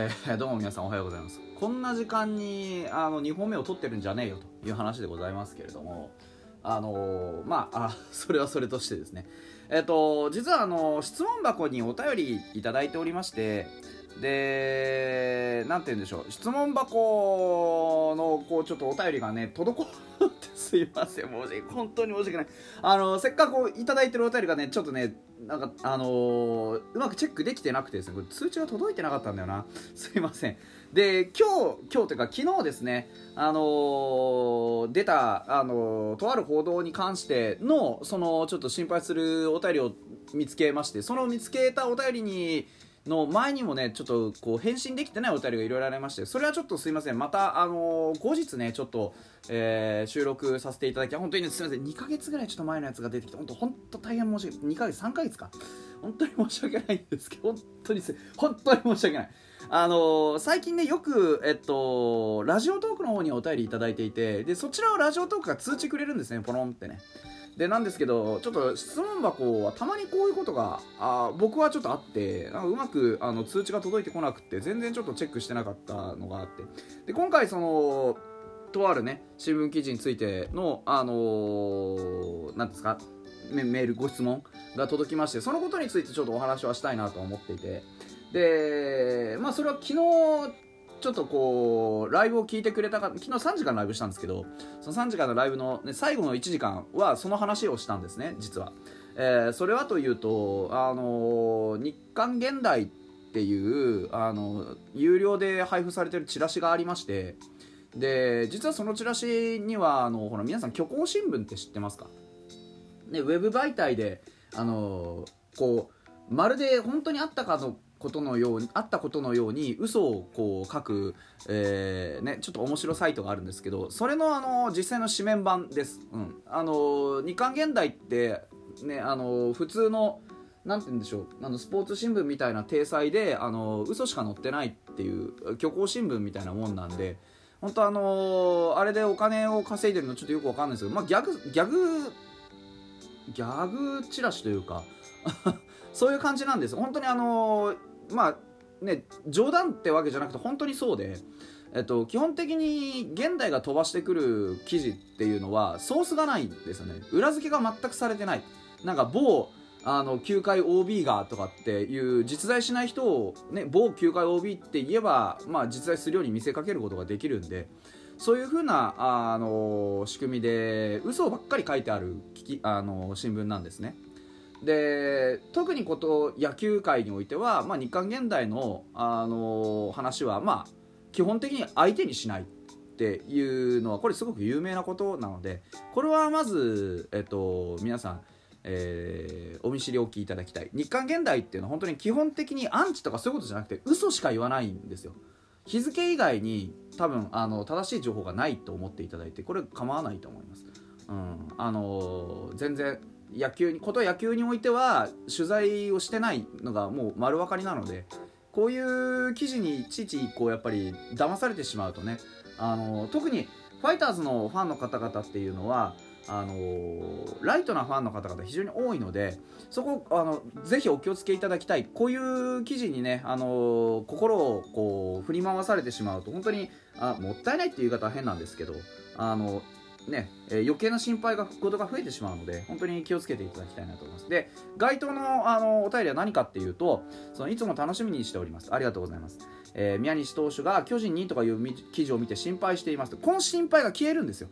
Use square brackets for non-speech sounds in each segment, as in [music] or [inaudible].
えーどうも皆さんおはようございます。こんな時間にあの2本目を取ってるんじゃねえよという話でございますけれどもあのーまああそれはそれとしてですね。えっ、と実はあの質問箱にお便りいただいておりましてでなんて言うんでしょう。質問箱のこうちょっとお便りがね滞ってすいません。もうね本当に申し訳ない。あのせっかくいただいてるお便りがねちょっとねなんかあのーうまくチェックできてなくてですね。これ通知が届いてなかったんだよな。[laughs] すいません。で今日今日というか昨日ですね。あのー出たあのーとある報道に関してのそのちょっと心配するお便りを見つけましてその見つけたお便りにの前にもねちょっとこう返信できてないお便りがいろいろありましてそれはちょっとすいません。またあのー後日ねちょっと、えー収録させていただき本当にねすいません。2ヶ月ぐらいちょっと前のやつが出てきて本当本当大変申し訳ない。2ヶ月3ヶ月か。本当に申し訳ないんですけど本当にす本当に申し訳ない。あのー最近ねよくえっとラジオトークの方にお便りいただいていてでそちらをラジオトークが通知くれるんですねポロンってね。でなんですけどちょっと質問箱はたまにこういうことがあ僕はちょっとあってなんかうまくあの通知が届いてこなくて全然ちょっとチェックしてなかったのがあって。で今回そのとあるね新聞記事についてのあのーなんですかメメールご質問が届きましてそのことについてちょっとお話はしたいなと思っていて。でまあそれは昨日ちょっとこうライブを聞いてくれたか昨日3時間ライブしたんですけどその3時間のライブの、ね、最後の1時間はその話をしたんですね実は、えーそれはというとあの日刊現代っていうあの有料で配布されてるチラシがありましてで実はそのチラシにはあのほら皆さん虚構新聞って知ってますか？ね、ウェブ媒体で、あのこうまるで本当にあったかのことのようにあったことのように嘘をこう書く、えーね、ちょっと面白サイトがあるんですけどそれの、あの実際の紙面版です、うん、あの日刊現代って、ね、あの普通のなんて言うんでしょうあのスポーツ新聞みたいな体裁であの嘘しか載ってないっていう虚構新聞みたいなもんなんで本当あのあれでお金を稼いでるのちょっとよくわかんないですけど、まあ、ギャグギャグギャグチラシというか [laughs] そういう感じなんです。本当にあのまあね冗談ってわけじゃなくて本当にそうで、えっと、基本的に現代が飛ばしてくる記事っていうのはソースがないんですよね裏付けが全くされてないなんか某あの球界 OB がとかっていう実在しない人を、ね、某球界 OB って言えば、まあ、実在するように見せかけることができるんでそういうふうなあの仕組みで嘘ばっかり書いてある聞きあの新聞なんですね。で特にこと野球界においては、まあ、日韓現代のあの話は、まあ、基本的に相手にしないっていうのはこれすごく有名なことなのでこれはまず、えっと、皆さん、えーお見知りおきいただきたい。日韓現代っていうのは本当に基本的にアンチとかそういうことじゃなくて嘘しか言わないんですよ。日付以外に多分あの正しい情報がないと思っていただいてこれ構わないと思います、うん、あの全然野球にこと野球においては取材をしてないのがもう丸分かりなのでこういう記事にいちいちこうやっぱり騙されてしまうとねあの特にファイターズのファンの方々っていうのはあのライトなファンの方々非常に多いのでそこあのぜひお気をつけいただきたい。こういう記事にねあの心をこう振り回されてしまうと本当にあもったいないっていう言い方は変なんですけどあのね、え余計な心配がことが増えてしまうので本当に気をつけていただきたいなと思います。で該当のあのお便りは何かっていうとそのいつも楽しみにしております。ありがとうございます、えー宮西投手が巨人にとかいう記事を見て心配していますと。この心配が消えるんですよ。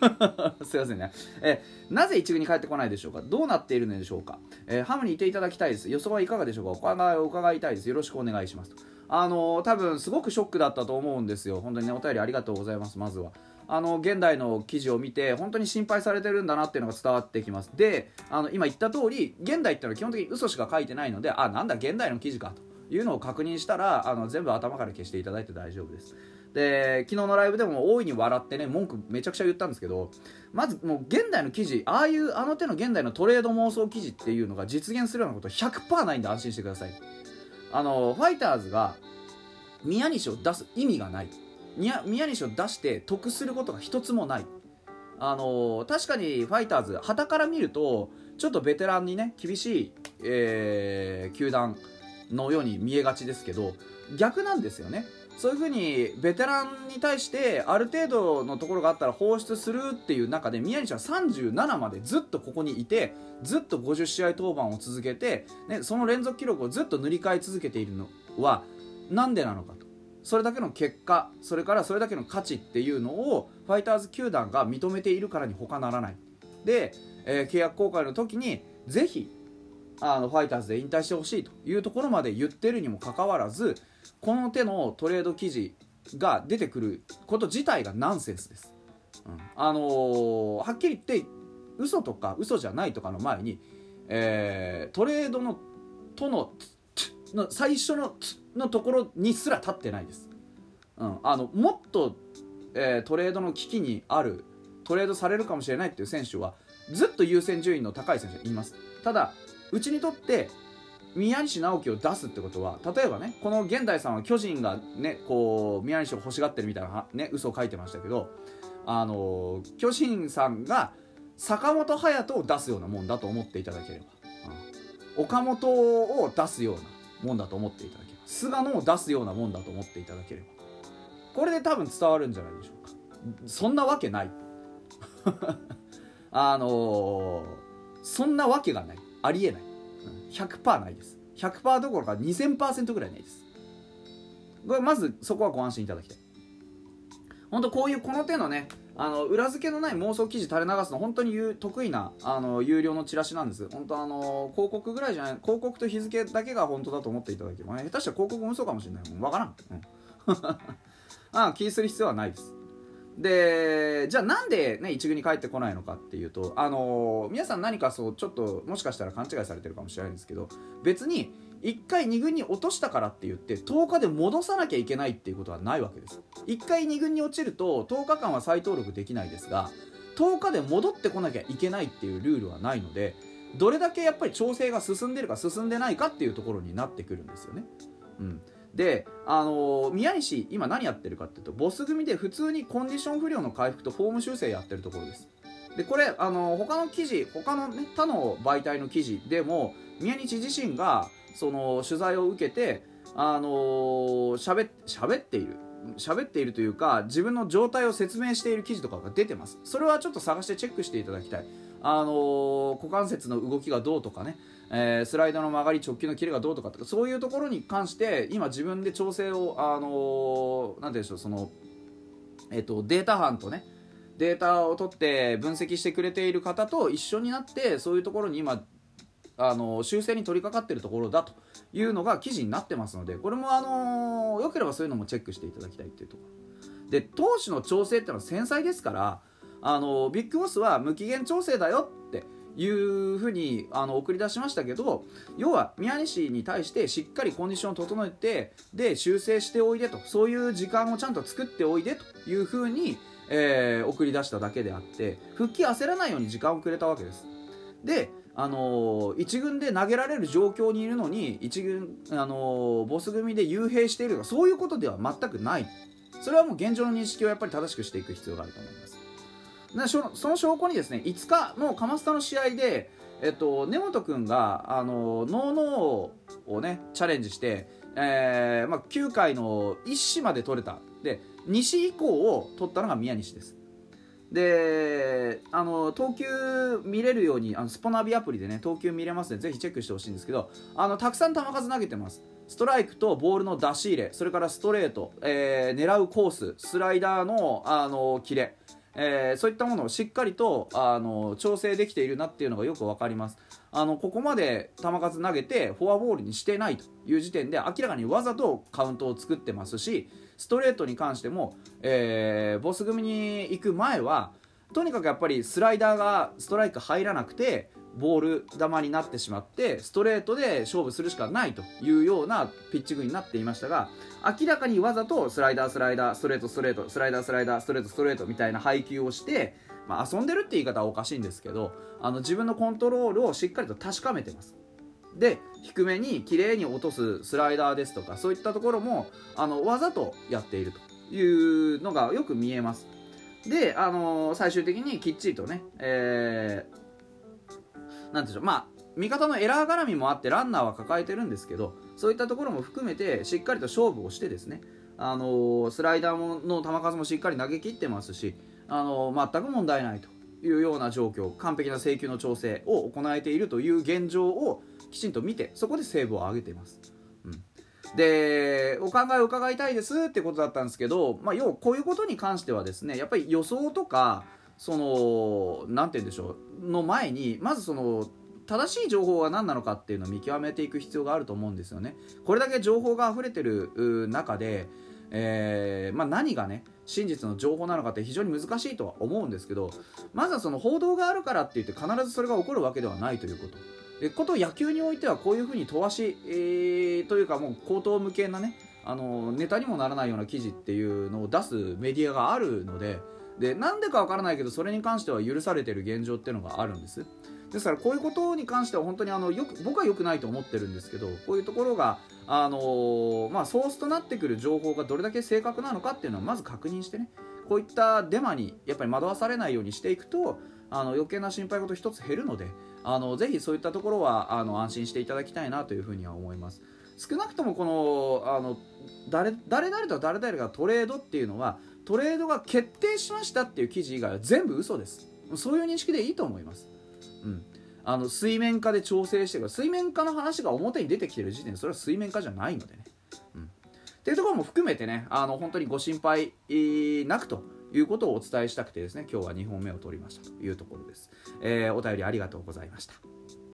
[laughs] すいませんね、えーなぜ一軍に帰ってこないでしょうか？どうなっているのでしょうか、えーハムにいていただきたいです。予想はいかがでしょうか？お伺いお伺いたいです。よろしくお願いしますと。あのー多分すごくショックだったと思うんですよ。本当にねお便りありがとうございます。まずは。あの現代の記事を見て本当に心配されてるんだなっていうのが伝わってきます。であの今言った通り現代っていうのは基本的に嘘しか書いてないのであなんだ現代の記事かというのを確認したらあの全部頭から消していただいて大丈夫です。で昨日のライブでも大いに笑ってね文句めちゃくちゃ言ったんですけどまずもう現代の記事ああいうあの手の現代のトレード妄想記事っていうのが実現するようなこと100%ないんで安心してください。あのファイターズが宮西を出す意味がない。宮西を出して得することが一つもない。あの確かにファイターズ旗から見るとちょっとベテランにね厳しい、えー球団のように見えがちですけど逆なんですよね。そういうふうにベテランに対してある程度のところがあったら放出するっていう中で宮西は37までずっとここにいてずっと50試合登板を続けて、ね、その連続記録をずっと塗り替え続けているのはなんでなのかと。それだけの結果それからそれだけの価値っていうのをファイターズ球団が認めているからに他ならない。で、えー、契約更改の時にぜひあのファイターズで引退してほしいというところまで言ってるにもかかわらずこの手のトレード記事が出てくること自体がナンセンスです、うん、あのー、はっきり言って嘘とか嘘じゃないとかの前に、えー、トレードのとのの最初ののところにすら立ってないです、うん、あのもっと、えー、トレードの危機にあるトレードされるかもしれないっていう選手はずっと優先順位の高い選手がいます。ただうちにとって宮西直樹を出すってことは例えばねこの現代さんは巨人がねこう宮西を欲しがってるみたいなね嘘を書いてましたけどあの巨人さんが坂本勇人を出すようなもんだと思っていただければ、うん、岡本を出すようなもんだと思っていただければ菅野を出すようなもんだと思っていただければ。これで多分伝わるんじゃないでしょうか。そんなわけない。[laughs] あのー、そんなわけがない。ありえない。100%ないです。100%どころか2000%ぐらいないです。これまずそこはご安心いただきたい。本当こういうこの手のねあの裏付けのない妄想記事垂れ流すの本当に得意なあの有料のチラシなんです。本当あの広告ぐらいじゃない広告と日付だけが本当だと思っていただければ、ね、下手したら広告も嘘かもしれないもん。分からん、うん、[laughs] あ気にする必要はないです。でじゃあなんでね一軍に帰ってこないのかっていうとあの、皆さん何かそうちょっともしかしたら勘違いされてるかもしれないんですけど別に1回2軍に落としたからって言って10日で戻さなきゃいけないっていうことはないわけです。1回2軍に落ちると10日間は再登録できないですが10日で戻ってこなきゃいけないっていうルールはないのでどれだけやっぱり調整が進んでるか進んでないかっていうところになってくるんですよね。うん、で、あのー、宮西今何やってるかっていうとボス組で普通にコンディション不良の回復とフォーム修正やってるところです。でこれ、あのー、他の記事他の、ね、他の媒体の記事でも宮西自身がその取材を受けてあのー、喋っている。喋っているというか自分の状態を説明している記事とかが出てます。それはちょっと探してチェックしていただきたい。あのー、股関節の動きがどうとかね。えー、スライドの曲がり直球のキレがどうとかとかそういうところに関して今自分で調整をあのー、ていうんでしょうそのえっ、とデータ班とねデータを取って分析してくれている方と一緒になってそういうところに今あの修正に取り掛かっているところだというのが記事になってますのでこれもあのよければそういうのもチェックしていただきたいっていうところで投手の調整っていうのは繊細ですからあのビッグボスは無期限調整だよっていうふうにあの送り出しましたけど要は宮西に対してしっかりコンディションを整えてで修正しておいでとそういう時間をちゃんと作っておいでというふうに、えー、送り出しただけであって復帰焦らないように時間をくれたわけです。であのー、1軍で投げられる状況にいるのに1軍、あの、ボス組で幽閉しているとかそういうことでは全くない。それはもう現状の認識をやっぱり正しくしていく必要があると思います。その証拠にですね5日の鎌スタの試合で、えっと、根本君があのノーノーをねチャレンジして、えーまあ、9回の1子まで取れた。で2子以降を取ったのが宮西です。であの投球見れるようにあのスポナビアプリでね投球見れますのでぜひチェックしてほしいんですけどあのたくさん球数投げてます。ストライクとボールの出し入れそれからストレート、えー、狙うコーススライダーのあのキレえー、そういったものをしっかりとあの調整できているなっていうのがよく分かります。あのここまで球数投げてフォアボールにしてないという時点で明らかにわざとカウントを作ってますしストレートに関しても、えー、ボス組に行く前はとにかくやっぱりスライダーがストライク入らなくてボール球になってしまってストレートで勝負するしかないというようなピッチングになっていましたが明らかにわざとスライダースライダーストレートストレートスライダースライダーストレートストレートみたいな配球をして、まあ、遊んでるって言い方はおかしいんですけどあの自分のコントロールをしっかりと確かめてます。で低めに綺麗に落とすスライダーですとかそういったところもあのわざとやっているというのがよく見えます。で、あのー、最終的にきっちりとね、えー、なんでしょうまあ味方のエラー絡みもあってランナーは抱えてるんですけどそういったところも含めてしっかりと勝負をしてですねあのスライダーの球数もしっかり投げ切ってますし、あの全く問題ないというような状況完璧な制球の調整を行えているという現状をきちんと見てそこでセーブを上げています。うんでお考えを伺いたいですってことだったんですけど、まあ、要はこういうことに関してはですねやっぱり予想とかその何て言うんでしょうの前にまずその正しい情報が何なのかっていうのを見極めていく必要があると思うんですよね。これだけ情報が溢れてる中で、えーまあ、何がね真実の情報なのかって非常に難しいとは思うんですけどまずはその報道があるからって言って必ずそれが起こるわけではないということ。でこと野球においてはこういうふうに飛ばし、えー、というかもう口頭無形なねあのネタにもならないような記事っていうのを出すメディアがあるのででなんでかわからないけどそれに関しては許されてる現状っていうのがあるんです。ですからこういうことに関しては本当にあのよく僕は良くないと思ってるんですけどこういうところがあのー、まあ、ソースとなってくる情報がどれだけ正確なのかっていうのをまず確認してねこういったデマにやっぱり惑わされないようにしていくとあの余計な心配事一つ減るのであのぜひそういったところはあの安心していただきたいなというふうには思います。少なくともこのあの誰誰々と誰々がトレードっていうのはトレードが決定しましたっていう記事以外は全部嘘です。そういう認識でいいと思います。うん、あの水面下で調整してる水面下の話が表に出てきてる時点でそれは水面下じゃないのでね、うん、っていうところも含めてねあの本当にご心配なくということをお伝えしたくてですね今日は2本目を取りましたというところです、えー、お便りありがとうございました。